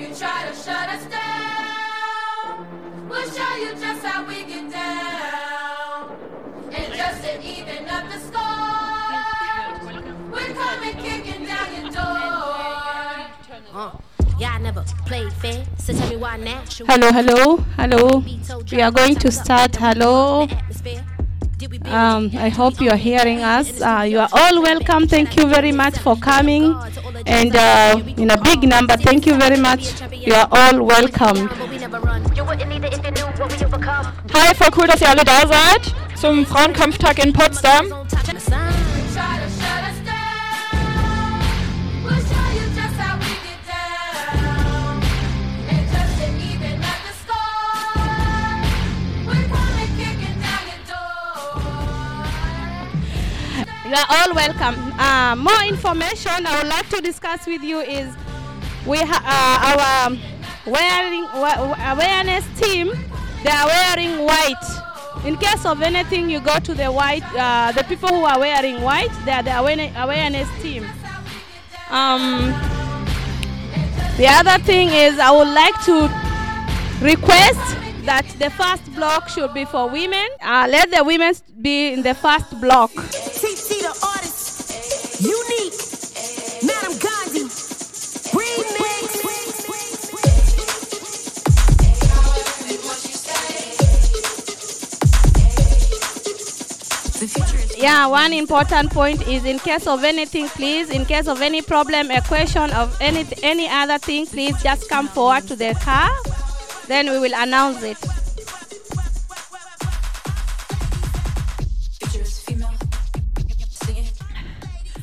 you try to shut us down, we'll show you just how we get down. And just to even up the score, we're coming kicking down your door. Uh, yeah, I never played fair, so tell me why now. Should Hello, hello, hello. We are going to start. Hello. Um, I hope you are hearing us. Uh, you are all welcome. Thank you very much for coming. And uh, in a big number, thank you very much. You are all welcome. Hi, voll cool, dass ihr alle da seid zum Frauenkampftag in Potsdam. You are all welcome. Uh, more information I would like to discuss with you is we ha- uh, our wearing wa- awareness team. They are wearing white. In case of anything, you go to the white. Uh, the people who are wearing white, they are the awareness, awareness team. Um, the other thing is, I would like to request that the first block should be for women. Uh, let the women be in the first block. Yeah, one important point is in case of anything, please, in case of any problem, a question of any any other thing, please just come forward to the car. Then we will announce it.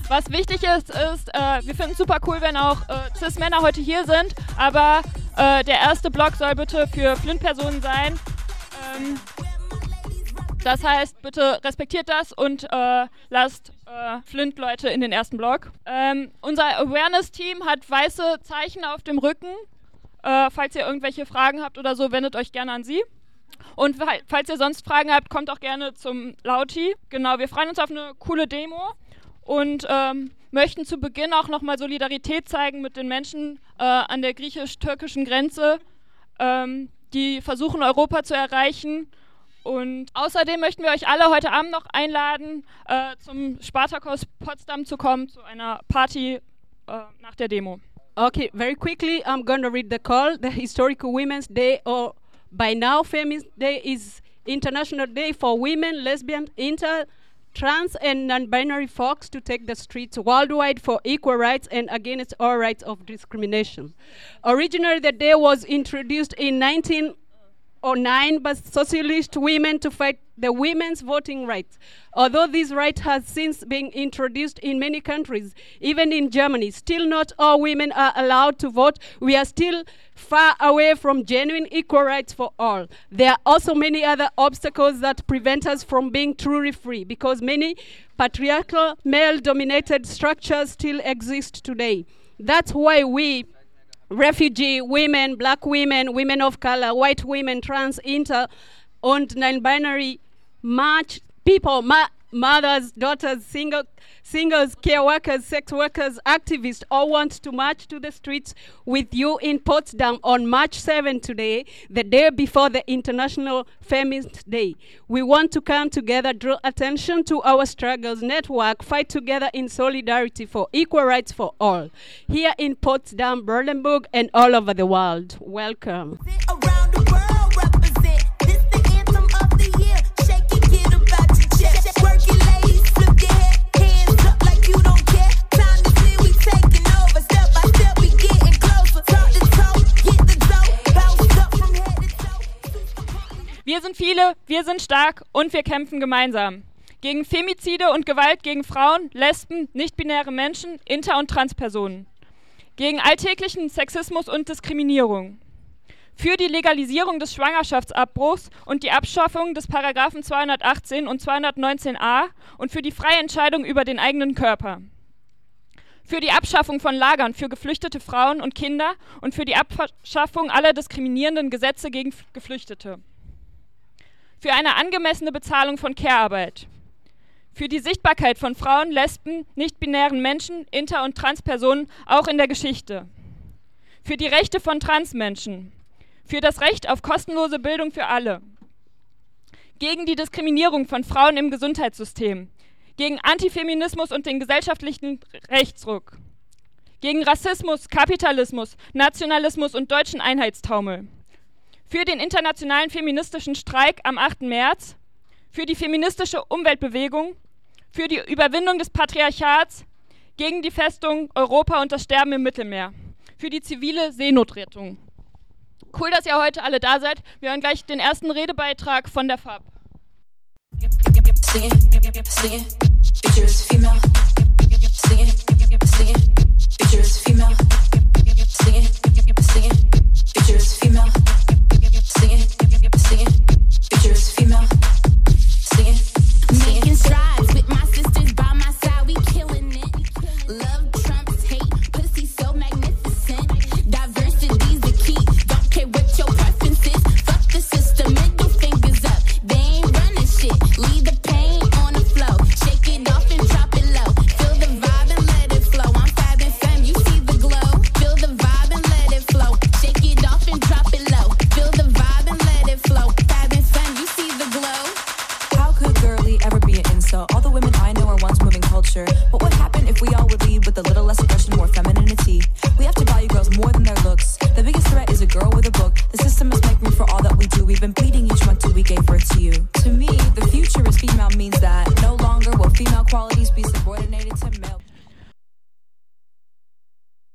Was wichtig ist, ist, äh, wir finden es super cool, wenn auch äh, Cis-Männer heute hier sind, aber äh, der erste Block soll bitte für Flint-Personen sein. Ähm, das heißt, bitte respektiert das und äh, lasst äh, Flint-Leute in den ersten Block. Ähm, unser Awareness-Team hat weiße Zeichen auf dem Rücken. Äh, falls ihr irgendwelche Fragen habt oder so, wendet euch gerne an sie. Und fa- falls ihr sonst Fragen habt, kommt auch gerne zum Lauti. Genau, wir freuen uns auf eine coole Demo und ähm, möchten zu Beginn auch nochmal Solidarität zeigen mit den Menschen äh, an der griechisch-türkischen Grenze, ähm, die versuchen, Europa zu erreichen. Und außerdem möchten wir euch alle heute Abend noch einladen, äh, zum Spartakos Potsdam zu kommen, zu einer Party äh, nach der Demo. Okay, very quickly, I'm going to read the call. The Historical Women's Day, or by now Feminist Day, is International Day for women, lesbian, inter, trans, and non-binary folks to take the streets worldwide for equal rights and against all rights of discrimination. Originally, the day was introduced in 19 or nine by socialist women to fight the women's voting rights. Although this right has since been introduced in many countries, even in Germany, still not all women are allowed to vote. We are still far away from genuine equal rights for all. There are also many other obstacles that prevent us from being truly free because many patriarchal, male dominated structures still exist today. That's why we refugee women, black women, women of color, white women, trans, inter, and non-binary, much people, ma- mothers, daughters, single, singles, care workers, sex workers, activists, all want to march to the streets with you in Potsdam on March 7 today, the day before the International Feminist Day. We want to come together, draw attention to our struggles, network, fight together in solidarity for equal rights for all. Here in Potsdam, Berlinburg, and all over the world. Welcome. Wir sind viele, wir sind stark und wir kämpfen gemeinsam. Gegen Femizide und Gewalt gegen Frauen, Lesben, nicht-binäre Menschen, Inter- und Transpersonen. Gegen alltäglichen Sexismus und Diskriminierung. Für die Legalisierung des Schwangerschaftsabbruchs und die Abschaffung des Paragraphen 218 und 219a und für die freie Entscheidung über den eigenen Körper. Für die Abschaffung von Lagern für geflüchtete Frauen und Kinder und für die Abschaffung aller diskriminierenden Gesetze gegen Geflüchtete für eine angemessene Bezahlung von Care-Arbeit, für die Sichtbarkeit von Frauen, Lesben, nicht-binären Menschen, Inter- und Transpersonen auch in der Geschichte, für die Rechte von Transmenschen, für das Recht auf kostenlose Bildung für alle, gegen die Diskriminierung von Frauen im Gesundheitssystem, gegen Antifeminismus und den gesellschaftlichen Rechtsruck, gegen Rassismus, Kapitalismus, Nationalismus und deutschen Einheitstaumel, für den internationalen feministischen Streik am 8. März, für die feministische Umweltbewegung, für die Überwindung des Patriarchats, gegen die Festung Europa und das Sterben im Mittelmeer, für die zivile Seenotrettung. Cool, dass ihr heute alle da seid. Wir hören gleich den ersten Redebeitrag von der FAB. Sing it, sing it, features female.